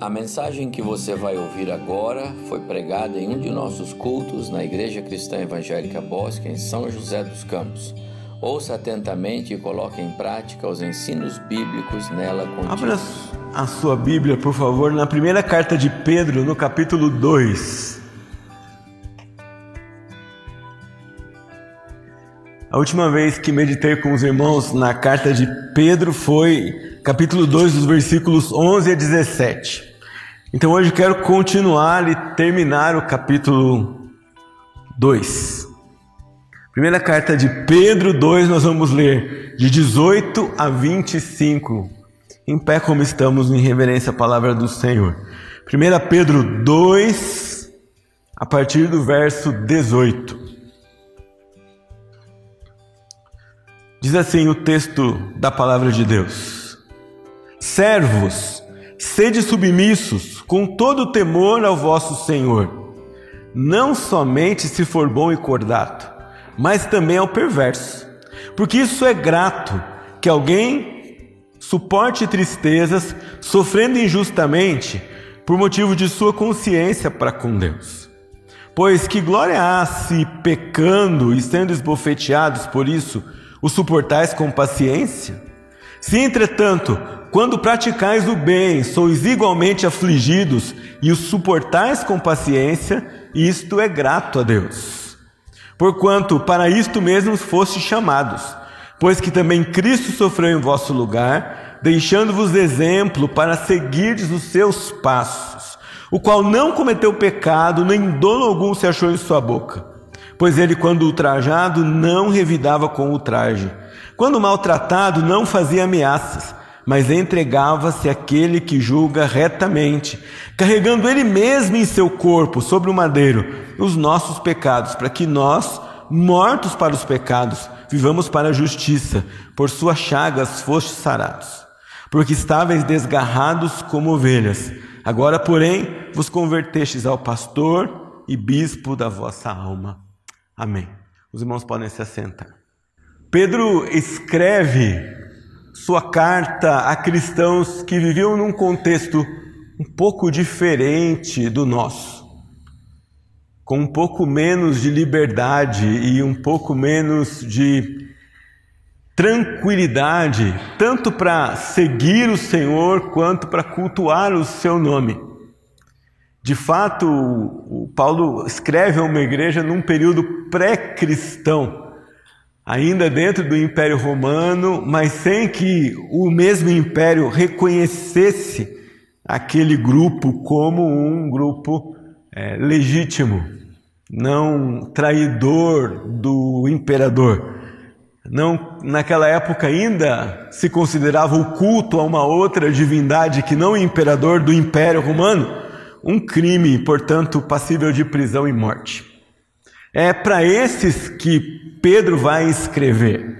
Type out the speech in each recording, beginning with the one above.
A mensagem que você vai ouvir agora foi pregada em um de nossos cultos na Igreja Cristã Evangélica Bosque, em São José dos Campos. Ouça atentamente e coloque em prática os ensinos bíblicos nela contidos. Abra a sua Bíblia, por favor, na primeira carta de Pedro, no capítulo 2. A última vez que meditei com os irmãos na carta de Pedro foi capítulo 2, dos versículos 11 a 17. Então hoje quero continuar e terminar o capítulo 2. Primeira carta de Pedro 2, nós vamos ler de 18 a 25. Em pé como estamos em reverência à palavra do Senhor. 1 Pedro 2, a partir do verso 18. Diz assim o texto da palavra de Deus: Servos, sede submissos com todo temor ao vosso Senhor, não somente se for bom e cordato, mas também ao perverso, porque isso é grato que alguém suporte tristezas, sofrendo injustamente por motivo de sua consciência para com Deus. Pois que glória há se pecando e sendo esbofeteados por isso, o suportais com paciência? Se, entretanto, quando praticais o bem, sois igualmente afligidos e o suportais com paciência, isto é grato a Deus. Porquanto para isto mesmo foste chamados, pois que também Cristo sofreu em vosso lugar, deixando-vos exemplo para seguirdes os seus passos, o qual não cometeu pecado, nem dono algum se achou em sua boca pois ele, quando ultrajado, não revidava com ultraje. Quando maltratado, não fazia ameaças, mas entregava-se àquele que julga retamente, carregando ele mesmo em seu corpo, sobre o madeiro, os nossos pecados, para que nós, mortos para os pecados, vivamos para a justiça. Por suas chagas fostes sarados. Porque estáveis desgarrados como ovelhas, agora, porém, vos convertestes ao pastor e bispo da vossa alma. Amém. Os irmãos podem se assentar. Pedro escreve sua carta a cristãos que viviam num contexto um pouco diferente do nosso, com um pouco menos de liberdade e um pouco menos de tranquilidade, tanto para seguir o Senhor quanto para cultuar o seu nome. De fato, o Paulo escreve a uma igreja num período pré-cristão, ainda dentro do Império Romano, mas sem que o mesmo império reconhecesse aquele grupo como um grupo é, legítimo, não traidor do imperador. Não, naquela época ainda se considerava o culto a uma outra divindade que não o imperador do Império Romano um crime, portanto, passível de prisão e morte. É para esses que Pedro vai escrever.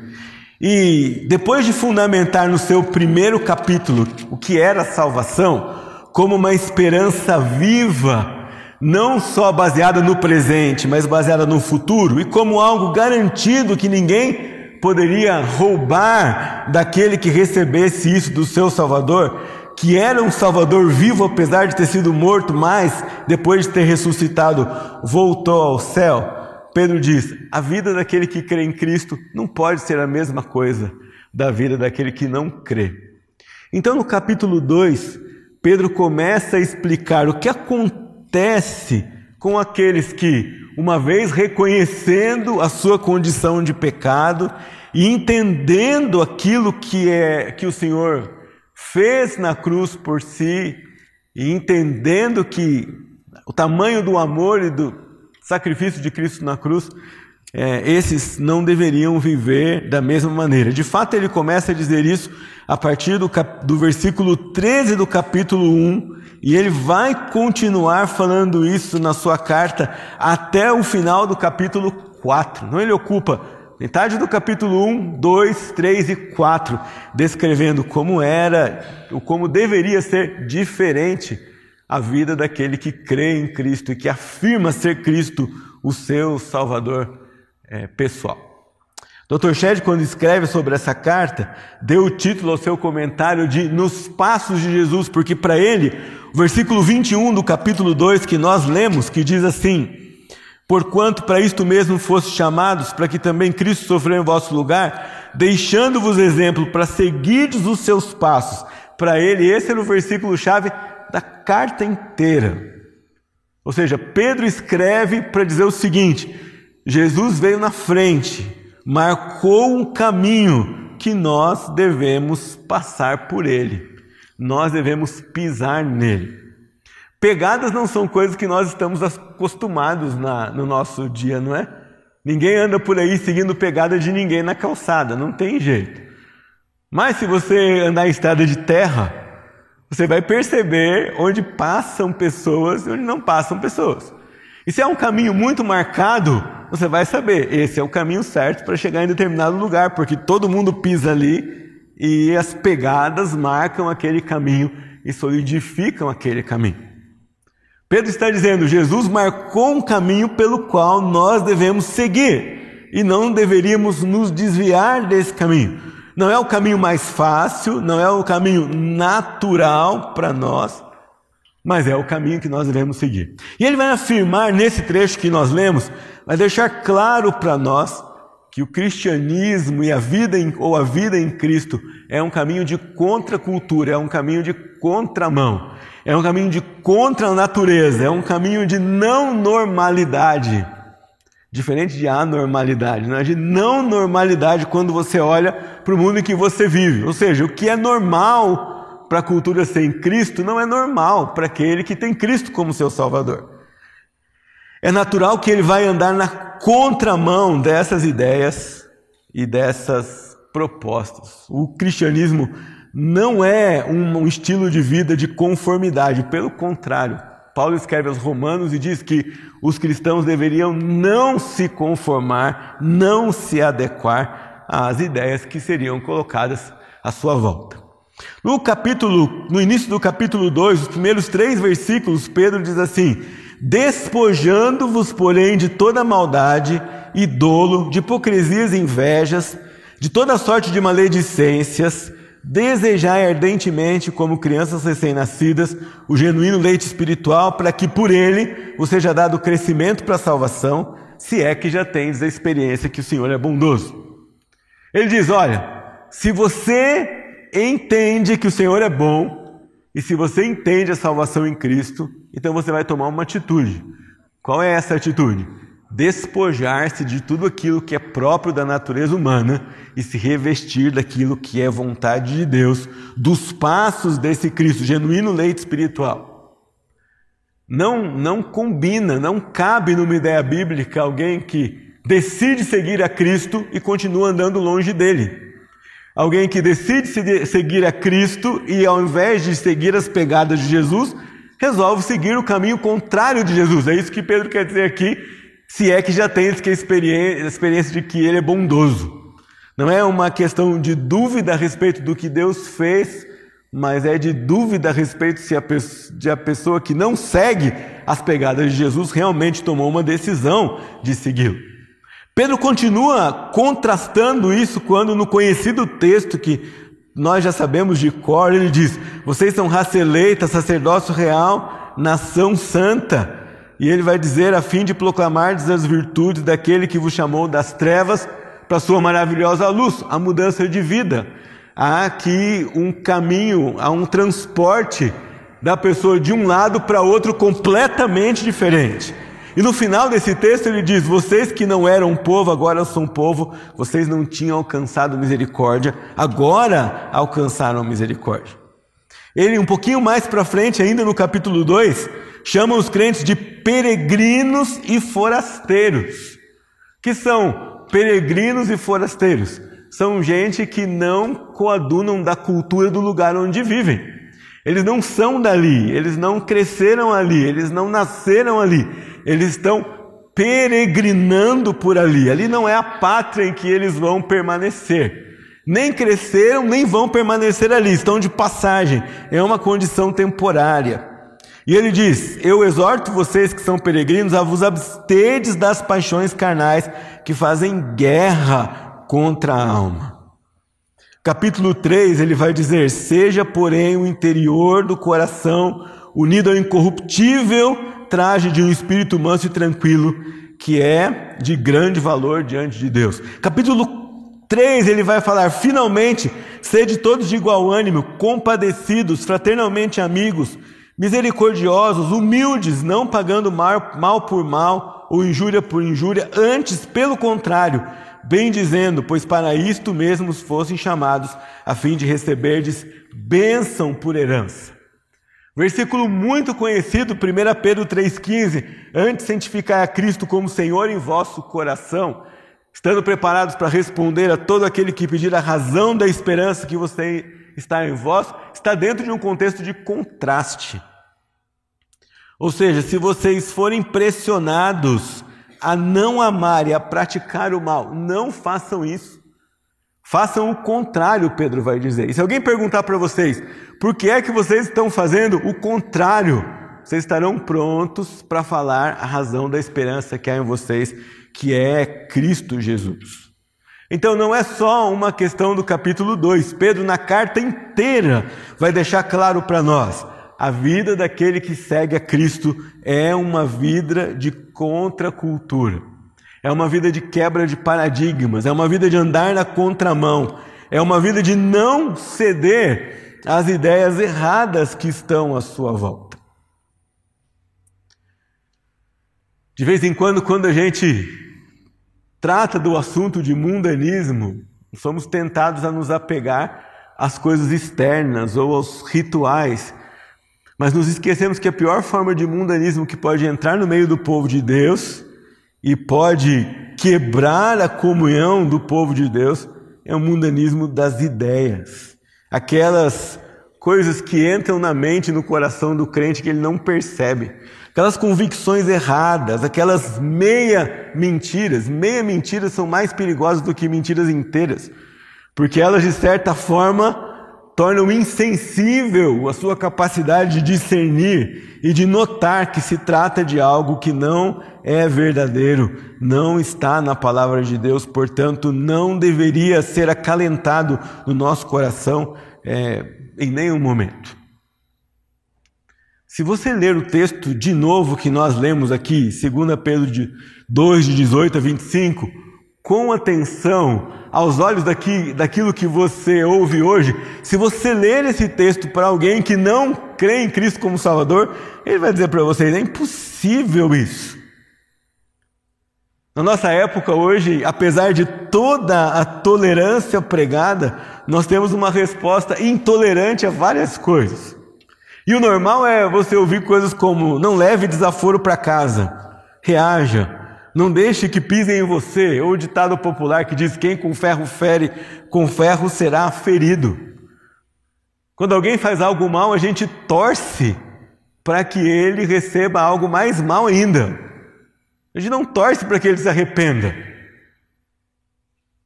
E depois de fundamentar no seu primeiro capítulo o que era a salvação, como uma esperança viva, não só baseada no presente, mas baseada no futuro, e como algo garantido que ninguém poderia roubar daquele que recebesse isso do seu Salvador, que era um Salvador vivo, apesar de ter sido morto, mas depois de ter ressuscitado, voltou ao céu. Pedro diz: a vida daquele que crê em Cristo não pode ser a mesma coisa da vida daquele que não crê. Então, no capítulo 2, Pedro começa a explicar o que acontece com aqueles que, uma vez reconhecendo a sua condição de pecado e entendendo aquilo que é que o Senhor fez na cruz por si e entendendo que o tamanho do amor e do sacrifício de Cristo na cruz, é, esses não deveriam viver da mesma maneira. De fato, ele começa a dizer isso a partir do, cap, do versículo 13 do capítulo 1, e ele vai continuar falando isso na sua carta até o final do capítulo 4. Não ele ocupa Metade do capítulo 1, 2, 3 e 4, descrevendo como era, ou como deveria ser diferente a vida daquele que crê em Cristo e que afirma ser Cristo o seu Salvador é, pessoal. Dr. Shedd, quando escreve sobre essa carta, deu o título ao seu comentário de Nos Passos de Jesus, porque para ele, o versículo 21 do capítulo 2 que nós lemos, que diz assim: Porquanto para isto mesmo foste chamados, para que também Cristo sofreu em vosso lugar, deixando-vos exemplo para seguirdes os seus passos. Para ele, esse era o versículo-chave da carta inteira. Ou seja, Pedro escreve para dizer o seguinte: Jesus veio na frente, marcou um caminho que nós devemos passar por ele, nós devemos pisar nele. Pegadas não são coisas que nós estamos acostumados na, no nosso dia, não é? Ninguém anda por aí seguindo pegada de ninguém na calçada, não tem jeito. Mas se você andar em estrada de terra, você vai perceber onde passam pessoas e onde não passam pessoas. E se é um caminho muito marcado, você vai saber, esse é o caminho certo para chegar em determinado lugar, porque todo mundo pisa ali e as pegadas marcam aquele caminho e solidificam aquele caminho. Pedro está dizendo: Jesus marcou um caminho pelo qual nós devemos seguir e não deveríamos nos desviar desse caminho. Não é o caminho mais fácil, não é o caminho natural para nós, mas é o caminho que nós devemos seguir. E ele vai afirmar nesse trecho que nós lemos, vai deixar claro para nós que o cristianismo e a vida em, ou a vida em Cristo é um caminho de contracultura, é um caminho de contramão, é um caminho de contra a natureza, é um caminho de não normalidade. Diferente de anormalidade, não é de não normalidade quando você olha para o mundo em que você vive. Ou seja, o que é normal para a cultura sem Cristo não é normal para aquele que tem Cristo como seu Salvador. É natural que ele vai andar na contramão dessas ideias e dessas propostas. O cristianismo não é um estilo de vida de conformidade, pelo contrário. Paulo escreve aos Romanos e diz que os cristãos deveriam não se conformar, não se adequar às ideias que seriam colocadas à sua volta. No capítulo, no início do capítulo 2, os primeiros três versículos, Pedro diz assim: Despojando-vos, porém, de toda maldade e dolo, de hipocrisias e invejas, de toda sorte de maledicências, desejai ardentemente, como crianças recém-nascidas, o genuíno leite espiritual, para que por ele vos seja dado crescimento para a salvação, se é que já tens a experiência que o Senhor é bondoso. Ele diz: Olha, se você entende que o Senhor é bom, e se você entende a salvação em Cristo, então você vai tomar uma atitude. Qual é essa atitude? Despojar-se de tudo aquilo que é próprio da natureza humana e se revestir daquilo que é vontade de Deus, dos passos desse Cristo, genuíno leite espiritual. Não, não combina, não cabe numa ideia bíblica alguém que decide seguir a Cristo e continua andando longe dele. Alguém que decide seguir a Cristo e, ao invés de seguir as pegadas de Jesus, resolve seguir o caminho contrário de Jesus. É isso que Pedro quer dizer aqui, se é que já tem a experiência de que ele é bondoso. Não é uma questão de dúvida a respeito do que Deus fez, mas é de dúvida a respeito se a de a pessoa que não segue as pegadas de Jesus realmente tomou uma decisão de segui-lo. Pedro continua contrastando isso quando, no conhecido texto que nós já sabemos de cor, ele diz: Vocês são raça eleita, sacerdócio real, nação santa. E ele vai dizer: A fim de proclamar as virtudes daquele que vos chamou das trevas para a sua maravilhosa luz, a mudança de vida. Há aqui um caminho, há um transporte da pessoa de um lado para outro completamente diferente. E no final desse texto ele diz: Vocês que não eram povo, agora são povo, vocês não tinham alcançado misericórdia, agora alcançaram misericórdia. Ele, um pouquinho mais para frente, ainda no capítulo 2, chama os crentes de peregrinos e forasteiros. Que são peregrinos e forasteiros? São gente que não coadunam da cultura do lugar onde vivem. Eles não são dali, eles não cresceram ali, eles não nasceram ali, eles estão peregrinando por ali. Ali não é a pátria em que eles vão permanecer. Nem cresceram, nem vão permanecer ali, estão de passagem, é uma condição temporária. E ele diz: Eu exorto vocês que são peregrinos a vos abstedes das paixões carnais que fazem guerra contra a alma. Capítulo 3, ele vai dizer: Seja, porém, o interior do coração unido ao incorruptível traje de um espírito manso e tranquilo, que é de grande valor diante de Deus. Capítulo 3, ele vai falar: Finalmente, sede todos de igual ânimo, compadecidos, fraternalmente amigos, misericordiosos, humildes, não pagando mal, mal por mal ou injúria por injúria, antes, pelo contrário, bem dizendo, pois para isto mesmos fossem chamados, a fim de receberdes bênção por herança. Versículo muito conhecido, 1 Pedro 3,15: Antes santificai a Cristo como Senhor em vosso coração, estando preparados para responder a todo aquele que pedir a razão da esperança que você está em vós, está dentro de um contexto de contraste. Ou seja, se vocês forem pressionados a não amar e a praticar o mal, não façam isso. Façam o contrário, Pedro vai dizer. E se alguém perguntar para vocês, por que é que vocês estão fazendo o contrário? Vocês estarão prontos para falar a razão da esperança que há em vocês, que é Cristo Jesus. Então não é só uma questão do capítulo 2. Pedro, na carta inteira, vai deixar claro para nós: a vida daquele que segue a Cristo é uma vida de contracultura. É uma vida de quebra de paradigmas, é uma vida de andar na contramão, é uma vida de não ceder às ideias erradas que estão à sua volta. De vez em quando, quando a gente trata do assunto de mundanismo, somos tentados a nos apegar às coisas externas ou aos rituais, mas nos esquecemos que a pior forma de mundanismo que pode entrar no meio do povo de Deus e pode quebrar a comunhão do povo de Deus é o mundanismo das ideias. Aquelas coisas que entram na mente e no coração do crente que ele não percebe. Aquelas convicções erradas, aquelas meia mentiras. Meia mentiras são mais perigosas do que mentiras inteiras, porque elas, de certa forma, tornam insensível a sua capacidade de discernir e de notar que se trata de algo que não é verdadeiro, não está na palavra de Deus, portanto, não deveria ser acalentado no nosso coração é, em nenhum momento. Se você ler o texto de novo que nós lemos aqui, 2 Pedro 2, de 18 a 25, com atenção aos olhos daqui, daquilo que você ouve hoje, se você ler esse texto para alguém que não crê em Cristo como Salvador, ele vai dizer para vocês: é impossível isso. Na nossa época hoje, apesar de toda a tolerância pregada, nós temos uma resposta intolerante a várias coisas. E o normal é você ouvir coisas como: não leve desaforo para casa, reaja, não deixe que pisem em você, ou o ditado popular que diz: quem com ferro fere, com ferro será ferido. Quando alguém faz algo mal, a gente torce para que ele receba algo mais mal ainda. A gente não torce para que ele se arrependa.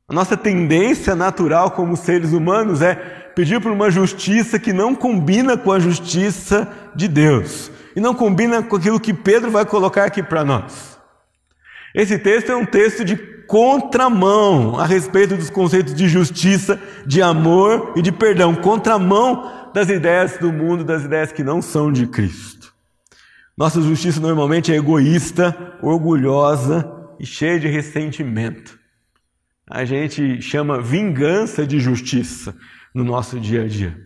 A nossa tendência natural como seres humanos é pedir por uma justiça que não combina com a justiça de Deus e não combina com aquilo que Pedro vai colocar aqui para nós. Esse texto é um texto de contramão a respeito dos conceitos de justiça, de amor e de perdão, contramão das ideias do mundo, das ideias que não são de Cristo. Nossa justiça normalmente é egoísta, orgulhosa e cheia de ressentimento. A gente chama vingança de justiça no nosso dia a dia.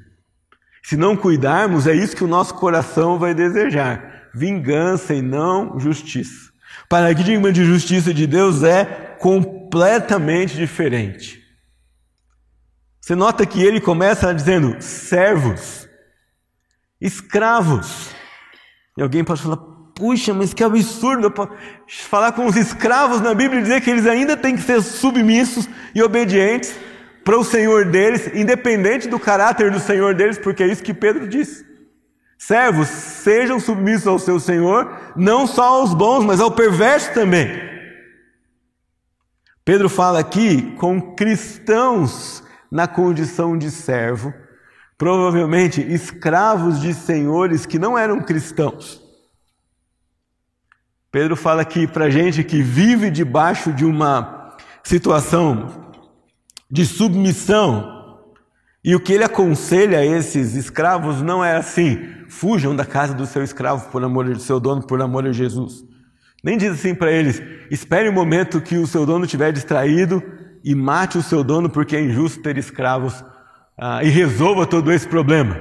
Se não cuidarmos, é isso que o nosso coração vai desejar: vingança e não justiça paradigma de justiça de Deus é completamente diferente. Você nota que ele começa dizendo servos, escravos. E alguém pode falar, puxa, mas que absurdo falar com os escravos na Bíblia e dizer que eles ainda têm que ser submissos e obedientes para o Senhor deles, independente do caráter do Senhor deles, porque é isso que Pedro disse. Servos, sejam submissos ao seu Senhor, não só aos bons, mas ao perverso também. Pedro fala aqui com cristãos na condição de servo, provavelmente escravos de senhores que não eram cristãos. Pedro fala aqui para gente que vive debaixo de uma situação de submissão. E o que ele aconselha a esses escravos não é assim: fujam da casa do seu escravo por amor do seu dono, por amor a Jesus. Nem diz assim para eles: espere o um momento que o seu dono estiver distraído e mate o seu dono porque é injusto ter escravos ah, e resolva todo esse problema.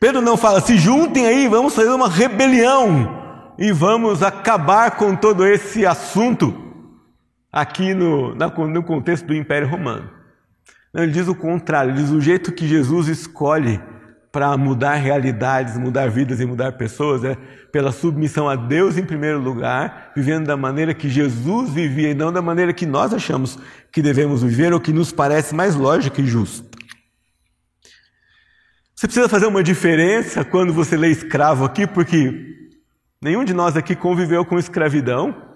Pedro não fala: se juntem aí, vamos fazer uma rebelião e vamos acabar com todo esse assunto aqui no, no contexto do Império Romano. Não, ele diz o contrário, ele diz o jeito que Jesus escolhe para mudar realidades, mudar vidas e mudar pessoas é pela submissão a Deus em primeiro lugar, vivendo da maneira que Jesus vivia e não da maneira que nós achamos que devemos viver ou que nos parece mais lógica e justa. Você precisa fazer uma diferença quando você lê escravo aqui, porque nenhum de nós aqui conviveu com escravidão.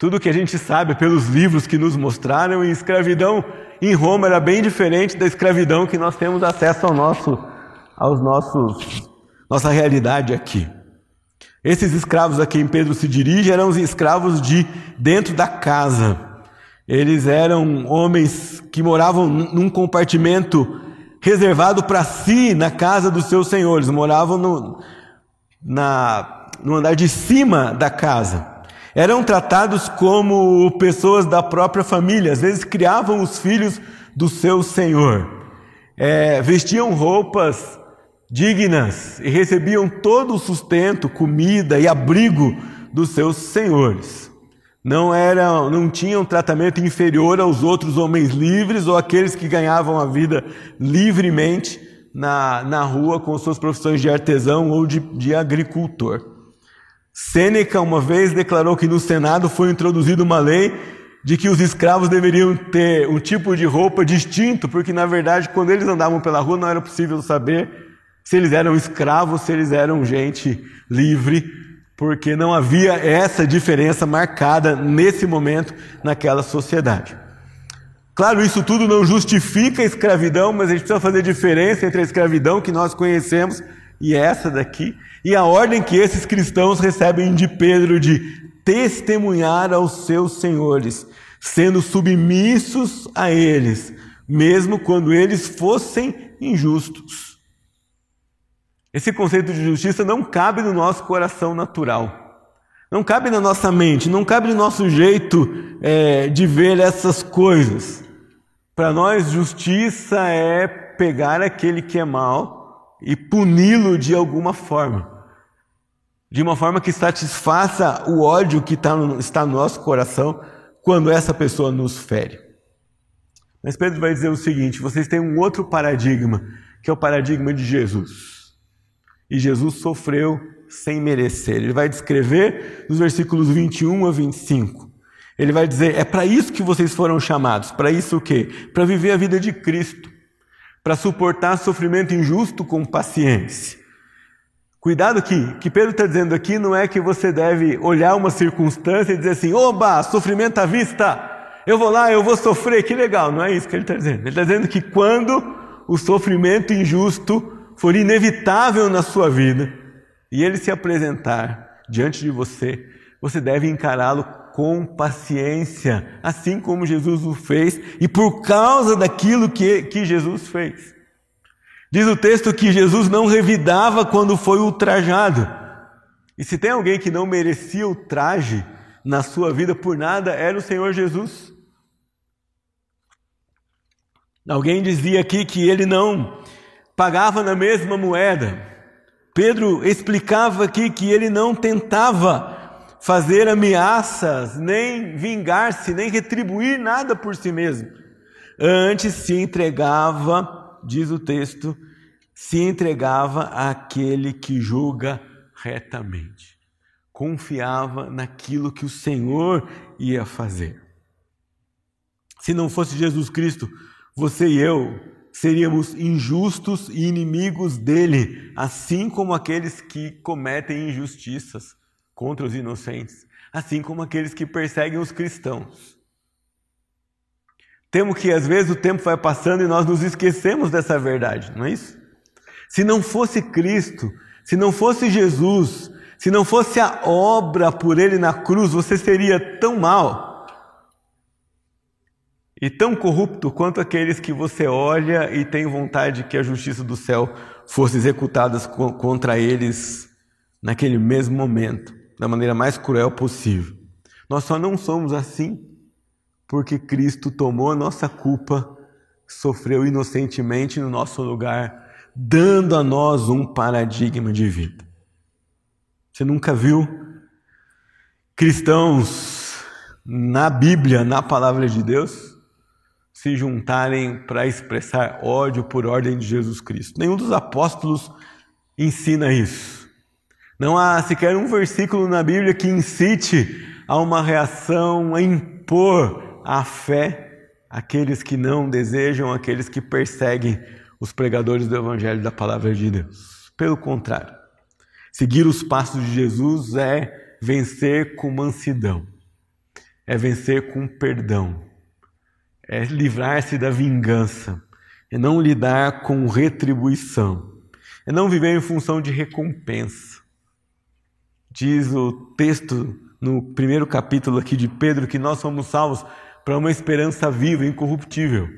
Tudo que a gente sabe pelos livros que nos mostraram, e escravidão em Roma era bem diferente da escravidão que nós temos acesso ao nosso, aos nossos, nossa realidade aqui. Esses escravos a quem Pedro se dirige eram os escravos de dentro da casa. Eles eram homens que moravam num compartimento reservado para si na casa dos seus senhores. Moravam no, na, no andar de cima da casa eram tratados como pessoas da própria família, às vezes criavam os filhos do seu senhor, é, vestiam roupas dignas e recebiam todo o sustento, comida e abrigo dos seus senhores. Não eram, não tinham tratamento inferior aos outros homens livres ou aqueles que ganhavam a vida livremente na, na rua com suas profissões de artesão ou de, de agricultor. Sêneca uma vez declarou que no Senado foi introduzida uma lei de que os escravos deveriam ter um tipo de roupa distinto, porque na verdade, quando eles andavam pela rua, não era possível saber se eles eram escravos, se eles eram gente livre, porque não havia essa diferença marcada nesse momento naquela sociedade. Claro, isso tudo não justifica a escravidão, mas a gente precisa fazer diferença entre a escravidão que nós conhecemos e essa daqui, e a ordem que esses cristãos recebem de Pedro de testemunhar aos seus senhores, sendo submissos a eles, mesmo quando eles fossem injustos. Esse conceito de justiça não cabe no nosso coração natural. Não cabe na nossa mente, não cabe no nosso jeito é, de ver essas coisas. Para nós, justiça é pegar aquele que é mal e puni-lo de alguma forma. De uma forma que satisfaça o ódio que está no, está no nosso coração quando essa pessoa nos fere. Mas Pedro vai dizer o seguinte: vocês têm um outro paradigma, que é o paradigma de Jesus. E Jesus sofreu sem merecer. Ele vai descrever nos versículos 21 a 25. Ele vai dizer: é para isso que vocês foram chamados. Para isso o quê? Para viver a vida de Cristo para suportar sofrimento injusto com paciência. Cuidado que que Pedro está dizendo aqui não é que você deve olhar uma circunstância e dizer assim, oba, sofrimento à vista, eu vou lá, eu vou sofrer, que legal. Não é isso que ele está dizendo. Ele está dizendo que quando o sofrimento injusto for inevitável na sua vida e ele se apresentar diante de você, você deve encará-lo com paciência, assim como Jesus o fez, e por causa daquilo que, que Jesus fez. Diz o texto que Jesus não revidava quando foi ultrajado. E se tem alguém que não merecia o traje na sua vida por nada, era o Senhor Jesus. Alguém dizia aqui que ele não pagava na mesma moeda. Pedro explicava aqui que ele não tentava fazer ameaças, nem vingar-se, nem retribuir nada por si mesmo. Antes se entregava, diz o texto, se entregava àquele que julga retamente. Confiava naquilo que o Senhor ia fazer. Se não fosse Jesus Cristo, você e eu seríamos injustos e inimigos dele, assim como aqueles que cometem injustiças contra os inocentes, assim como aqueles que perseguem os cristãos. Temo que às vezes o tempo vai passando e nós nos esquecemos dessa verdade, não é isso? Se não fosse Cristo, se não fosse Jesus, se não fosse a obra por Ele na cruz, você seria tão mal. e tão corrupto quanto aqueles que você olha e tem vontade que a justiça do céu fosse executada contra eles naquele mesmo momento, da maneira mais cruel possível. Nós só não somos assim porque Cristo tomou a nossa culpa, sofreu inocentemente no nosso lugar, dando a nós um paradigma de vida. Você nunca viu cristãos na Bíblia, na palavra de Deus, se juntarem para expressar ódio por ordem de Jesus Cristo? Nenhum dos apóstolos ensina isso. Não há sequer um versículo na Bíblia que incite a uma reação a impor a fé àqueles que não desejam, aqueles que perseguem os pregadores do Evangelho da Palavra de Deus. Pelo contrário, seguir os passos de Jesus é vencer com mansidão, é vencer com perdão, é livrar-se da vingança, é não lidar com retribuição, é não viver em função de recompensa Diz o texto no primeiro capítulo aqui de Pedro que nós somos salvos para uma esperança viva, incorruptível.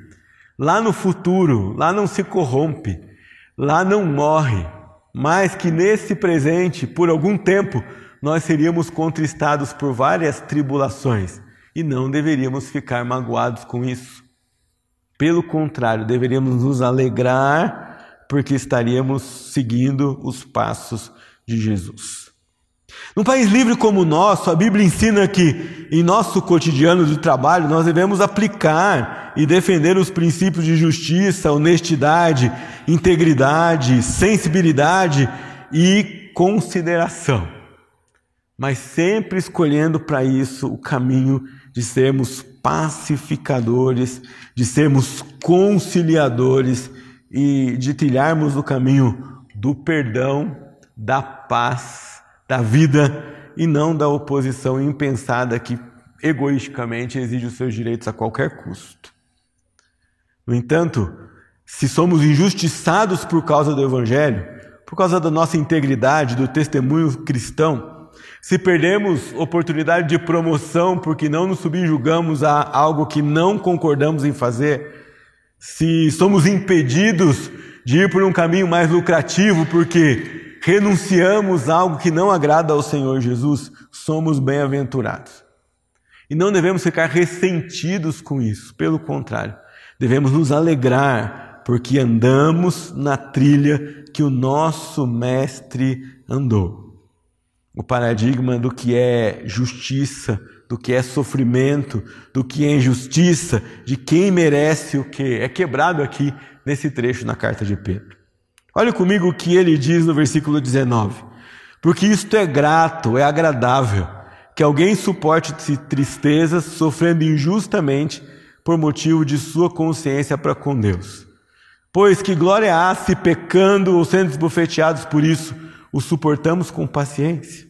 Lá no futuro, lá não se corrompe, lá não morre, mas que nesse presente, por algum tempo, nós seríamos contristados por várias tribulações e não deveríamos ficar magoados com isso. Pelo contrário, deveríamos nos alegrar porque estaríamos seguindo os passos de Jesus. Num país livre como o nosso, a Bíblia ensina que em nosso cotidiano de trabalho nós devemos aplicar e defender os princípios de justiça, honestidade, integridade, sensibilidade e consideração. Mas sempre escolhendo para isso o caminho de sermos pacificadores, de sermos conciliadores e de trilharmos o caminho do perdão, da paz da vida e não da oposição impensada que egoisticamente exige os seus direitos a qualquer custo. No entanto, se somos injustiçados por causa do Evangelho, por causa da nossa integridade, do testemunho cristão, se perdemos oportunidade de promoção porque não nos subjugamos a algo que não concordamos em fazer, se somos impedidos de ir por um caminho mais lucrativo porque renunciamos a algo que não agrada ao Senhor Jesus, somos bem-aventurados. E não devemos ficar ressentidos com isso, pelo contrário, devemos nos alegrar, porque andamos na trilha que o nosso Mestre andou. O paradigma do que é justiça, do que é sofrimento, do que é injustiça, de quem merece o que, é quebrado aqui nesse trecho na carta de Pedro. Olha comigo o que ele diz no versículo 19. Porque isto é grato, é agradável, que alguém suporte tristezas sofrendo injustamente por motivo de sua consciência para com Deus. Pois que glória há se pecando ou sendo esbofeteados por isso, o suportamos com paciência.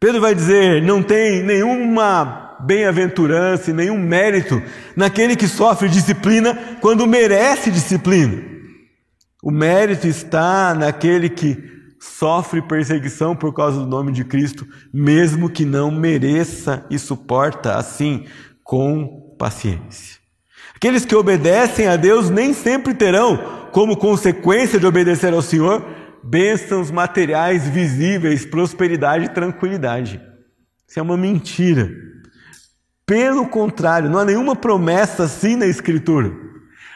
Pedro vai dizer: não tem nenhuma bem-aventurança nenhum mérito naquele que sofre disciplina quando merece disciplina. O mérito está naquele que sofre perseguição por causa do nome de Cristo, mesmo que não mereça e suporta assim com paciência. Aqueles que obedecem a Deus nem sempre terão, como consequência de obedecer ao Senhor, bênçãos materiais visíveis, prosperidade e tranquilidade. Isso é uma mentira. Pelo contrário, não há nenhuma promessa assim na Escritura.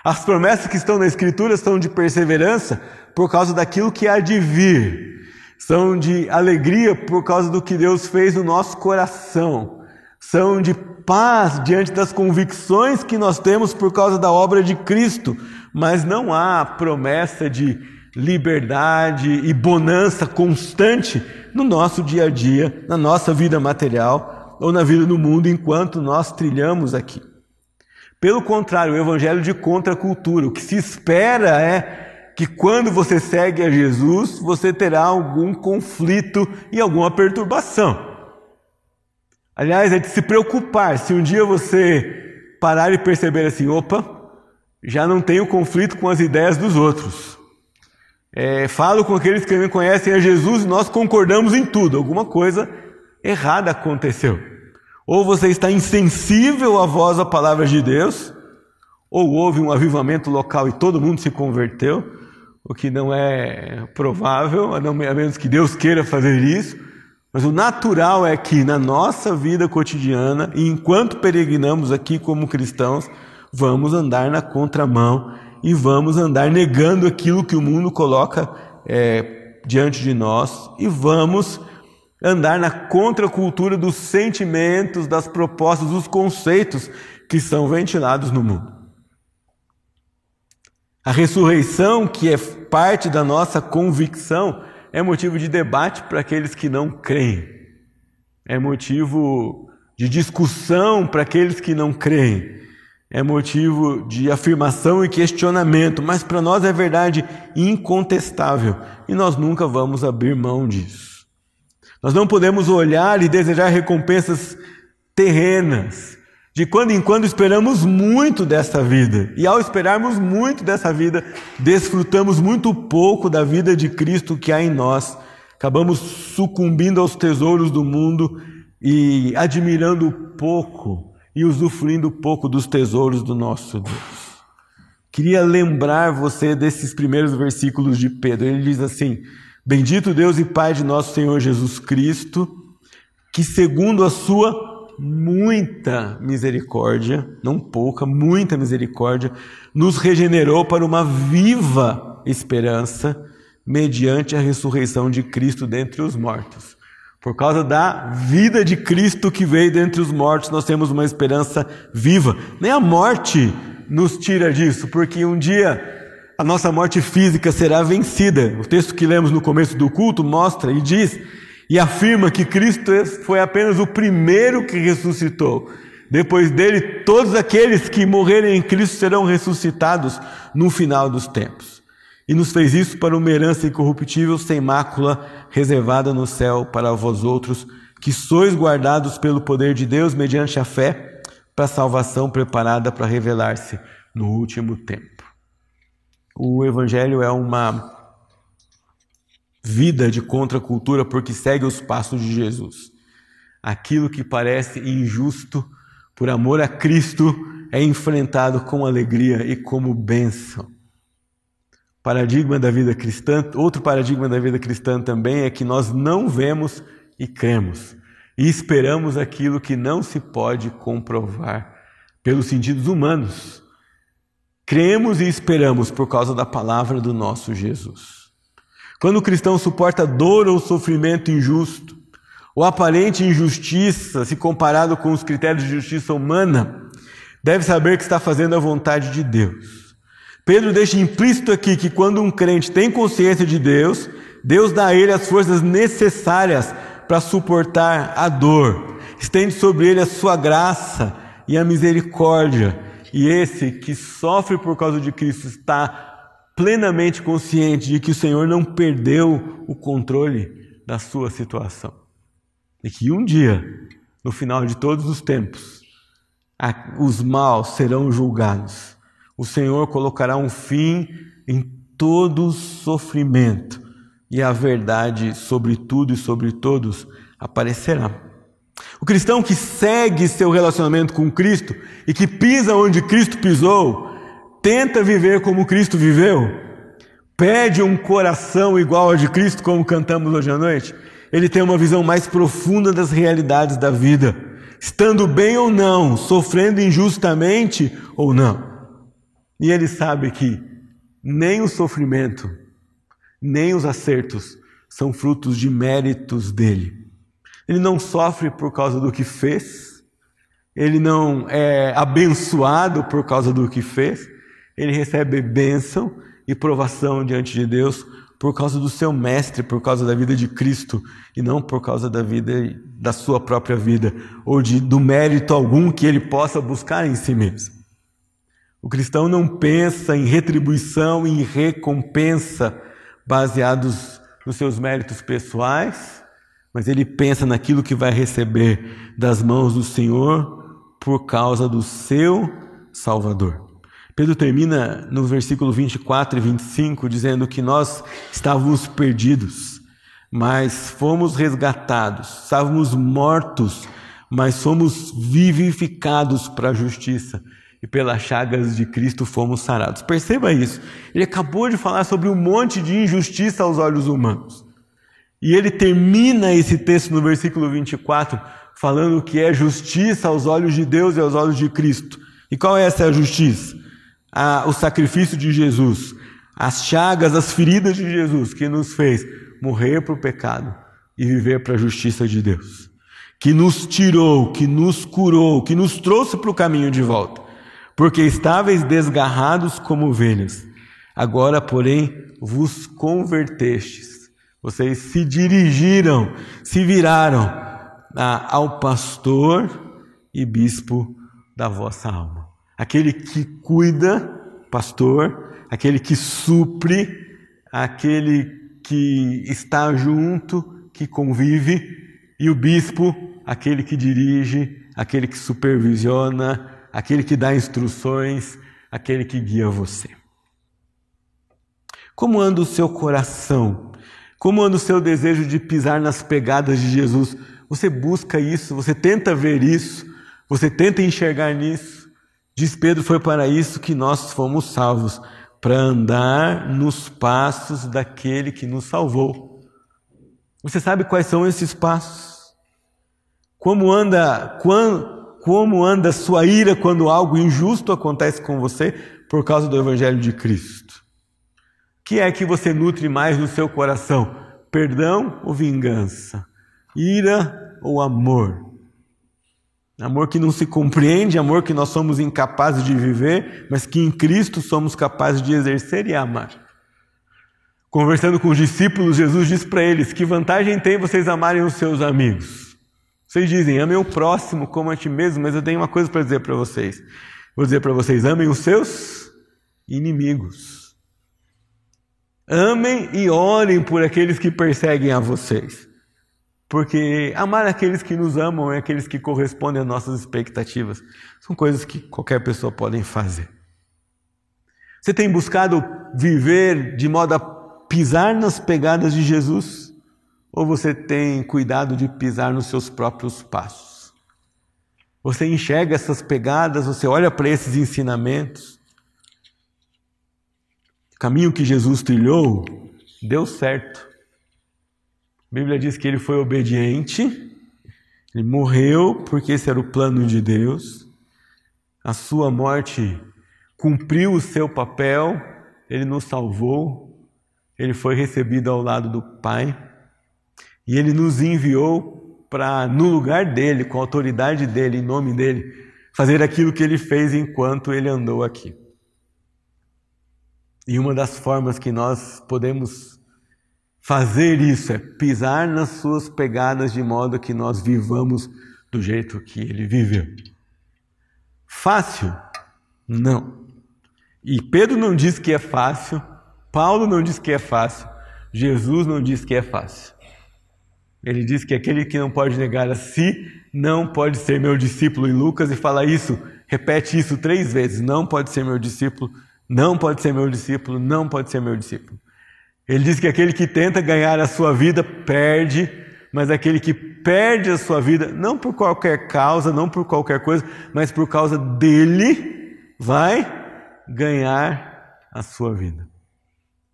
As promessas que estão na Escritura são de perseverança por causa daquilo que há de vir, são de alegria por causa do que Deus fez no nosso coração, são de paz diante das convicções que nós temos por causa da obra de Cristo, mas não há promessa de liberdade e bonança constante no nosso dia a dia, na nossa vida material ou na vida no mundo enquanto nós trilhamos aqui. Pelo contrário, o evangelho de contracultura. O que se espera é que quando você segue a Jesus, você terá algum conflito e alguma perturbação. Aliás, é de se preocupar se um dia você parar e perceber assim: opa, já não tenho conflito com as ideias dos outros. É, falo com aqueles que me conhecem a Jesus e nós concordamos em tudo. Alguma coisa errada aconteceu. Ou você está insensível à voz da palavra de Deus, ou houve um avivamento local e todo mundo se converteu, o que não é provável, a menos que Deus queira fazer isso. Mas o natural é que na nossa vida cotidiana, e enquanto peregrinamos aqui como cristãos, vamos andar na contramão e vamos andar negando aquilo que o mundo coloca é, diante de nós e vamos andar na contracultura dos sentimentos, das propostas, dos conceitos que são ventilados no mundo. A ressurreição, que é parte da nossa convicção, é motivo de debate para aqueles que não creem. É motivo de discussão para aqueles que não creem. É motivo de afirmação e questionamento, mas para nós é verdade incontestável e nós nunca vamos abrir mão disso. Nós não podemos olhar e desejar recompensas terrenas, de quando em quando esperamos muito dessa vida, e ao esperarmos muito dessa vida, desfrutamos muito pouco da vida de Cristo que há em nós. Acabamos sucumbindo aos tesouros do mundo e admirando pouco e usufruindo pouco dos tesouros do nosso Deus. Queria lembrar você desses primeiros versículos de Pedro. Ele diz assim: Bendito Deus e Pai de nosso Senhor Jesus Cristo, que segundo a sua muita misericórdia, não pouca, muita misericórdia, nos regenerou para uma viva esperança mediante a ressurreição de Cristo dentre os mortos. Por causa da vida de Cristo que veio dentre os mortos, nós temos uma esperança viva. Nem a morte nos tira disso, porque um dia a nossa morte física será vencida. O texto que lemos no começo do culto mostra e diz e afirma que Cristo foi apenas o primeiro que ressuscitou. Depois dele, todos aqueles que morrerem em Cristo serão ressuscitados no final dos tempos. E nos fez isso para uma herança incorruptível, sem mácula, reservada no céu para vós outros, que sois guardados pelo poder de Deus mediante a fé, para a salvação preparada para revelar-se no último tempo. O Evangelho é uma vida de contracultura porque segue os passos de Jesus. Aquilo que parece injusto, por amor a Cristo, é enfrentado com alegria e como bênção. Paradigma da vida cristã, outro paradigma da vida cristã também é que nós não vemos e cremos, e esperamos aquilo que não se pode comprovar pelos sentidos humanos. Cremos e esperamos por causa da palavra do nosso Jesus. Quando o cristão suporta dor ou sofrimento injusto, ou aparente injustiça, se comparado com os critérios de justiça humana, deve saber que está fazendo a vontade de Deus. Pedro deixa implícito aqui que quando um crente tem consciência de Deus, Deus dá a ele as forças necessárias para suportar a dor, estende sobre ele a sua graça e a misericórdia. E esse que sofre por causa de Cristo está plenamente consciente de que o Senhor não perdeu o controle da sua situação. E que um dia, no final de todos os tempos, os maus serão julgados. O Senhor colocará um fim em todo sofrimento e a verdade sobre tudo e sobre todos aparecerá. O cristão que segue seu relacionamento com Cristo e que pisa onde Cristo pisou, tenta viver como Cristo viveu, pede um coração igual ao de Cristo, como cantamos hoje à noite, ele tem uma visão mais profunda das realidades da vida, estando bem ou não, sofrendo injustamente ou não. E ele sabe que nem o sofrimento, nem os acertos são frutos de méritos dele. Ele não sofre por causa do que fez, ele não é abençoado por causa do que fez, ele recebe bênção e provação diante de Deus por causa do seu mestre, por causa da vida de Cristo e não por causa da vida da sua própria vida ou de do mérito algum que ele possa buscar em si mesmo. O cristão não pensa em retribuição e recompensa baseados nos seus méritos pessoais, mas ele pensa naquilo que vai receber das mãos do Senhor por causa do seu Salvador. Pedro termina no versículo 24 e 25 dizendo que nós estávamos perdidos, mas fomos resgatados, estávamos mortos, mas fomos vivificados para a justiça. e pelas chagas de Cristo fomos sarados. Perceba isso. Ele acabou de falar sobre um monte de injustiça aos olhos humanos. E ele termina esse texto no versículo 24 falando que é justiça aos olhos de Deus e aos olhos de Cristo. E qual é essa justiça? O sacrifício de Jesus, as chagas, as feridas de Jesus que nos fez morrer para o pecado e viver para a justiça de Deus, que nos tirou, que nos curou, que nos trouxe para o caminho de volta, porque estáveis desgarrados como ovelhas, agora, porém, vos convertestes, vocês se dirigiram, se viraram ah, ao pastor e bispo da vossa alma, aquele que cuida, pastor, aquele que supre, aquele que está junto, que convive, e o bispo, aquele que dirige, aquele que supervisiona, aquele que dá instruções, aquele que guia você. Como anda o seu coração? Como anda o seu desejo de pisar nas pegadas de Jesus? Você busca isso, você tenta ver isso, você tenta enxergar nisso. Diz Pedro: foi para isso que nós fomos salvos para andar nos passos daquele que nos salvou. Você sabe quais são esses passos? Como anda, como, como anda sua ira quando algo injusto acontece com você por causa do evangelho de Cristo? Que é que você nutre mais no seu coração? Perdão ou vingança? Ira ou amor? Amor que não se compreende, amor que nós somos incapazes de viver, mas que em Cristo somos capazes de exercer e amar. Conversando com os discípulos, Jesus diz para eles: Que vantagem tem vocês amarem os seus amigos? Vocês dizem, amem o próximo como a ti mesmo, mas eu tenho uma coisa para dizer para vocês. Vou dizer para vocês: amem os seus inimigos. Amem e orem por aqueles que perseguem a vocês. Porque amar aqueles que nos amam é aqueles que correspondem às nossas expectativas. São coisas que qualquer pessoa pode fazer. Você tem buscado viver de modo a pisar nas pegadas de Jesus? Ou você tem cuidado de pisar nos seus próprios passos? Você enxerga essas pegadas, você olha para esses ensinamentos. Caminho que Jesus trilhou deu certo. A Bíblia diz que ele foi obediente, ele morreu porque esse era o plano de Deus. A sua morte cumpriu o seu papel, ele nos salvou, ele foi recebido ao lado do Pai e ele nos enviou para, no lugar dele, com a autoridade dele, em nome dele, fazer aquilo que ele fez enquanto ele andou aqui. E uma das formas que nós podemos Fazer isso é pisar nas suas pegadas de modo que nós vivamos do jeito que ele viveu. Fácil? Não. E Pedro não diz que é fácil, Paulo não diz que é fácil, Jesus não diz que é fácil. Ele diz que aquele que não pode negar a si não pode ser meu discípulo em Lucas e fala isso, repete isso três vezes: não pode ser meu discípulo, não pode ser meu discípulo, não pode ser meu discípulo. Ele diz que aquele que tenta ganhar a sua vida perde, mas aquele que perde a sua vida, não por qualquer causa, não por qualquer coisa, mas por causa dele, vai ganhar a sua vida.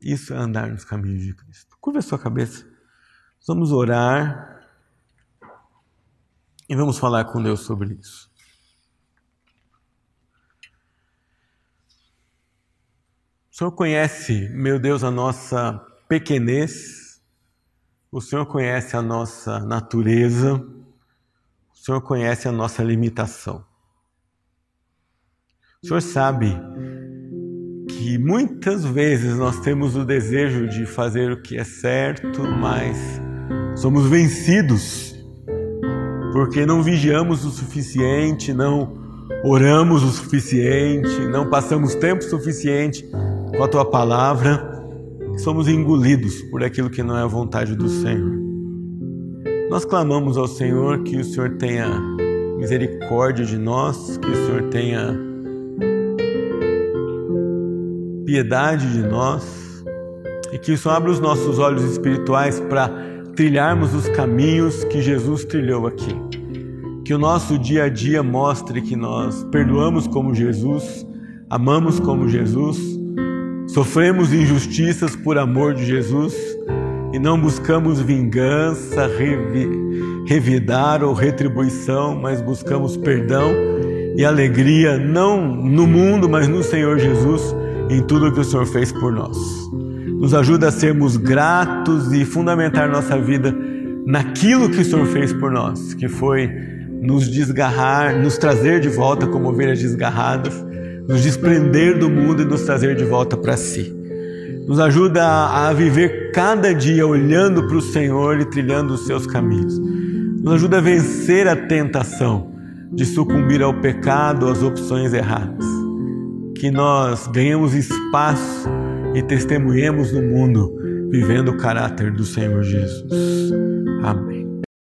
Isso é andar nos caminhos de Cristo. Curva a sua cabeça. Vamos orar e vamos falar com Deus sobre isso. O Senhor conhece, meu Deus, a nossa pequenez, o Senhor conhece a nossa natureza, o Senhor conhece a nossa limitação. O Senhor sabe que muitas vezes nós temos o desejo de fazer o que é certo, mas somos vencidos porque não vigiamos o suficiente, não oramos o suficiente, não passamos tempo suficiente com a tua palavra, somos engolidos por aquilo que não é a vontade do Senhor. Nós clamamos ao Senhor que o Senhor tenha misericórdia de nós, que o Senhor tenha piedade de nós e que o Senhor abra os nossos olhos espirituais para trilharmos os caminhos que Jesus trilhou aqui Que o nosso dia a dia mostre que nós perdoamos como Jesus, amamos como Jesus, sofremos injustiças por amor de Jesus e não buscamos vingança, revi, revidar ou retribuição, mas buscamos perdão e alegria, não no mundo, mas no Senhor Jesus, em tudo que o Senhor fez por nós. Nos ajuda a sermos gratos e fundamentar nossa vida naquilo que o Senhor fez por nós, que foi nos desgarrar, nos trazer de volta como ovelhas desgarradas, nos desprender do mundo e nos trazer de volta para si nos ajuda a viver cada dia olhando para o Senhor e trilhando os seus caminhos. Nos ajuda a vencer a tentação de sucumbir ao pecado, às opções erradas. Que nós ganhemos espaço e testemunhemos no mundo vivendo o caráter do Senhor Jesus.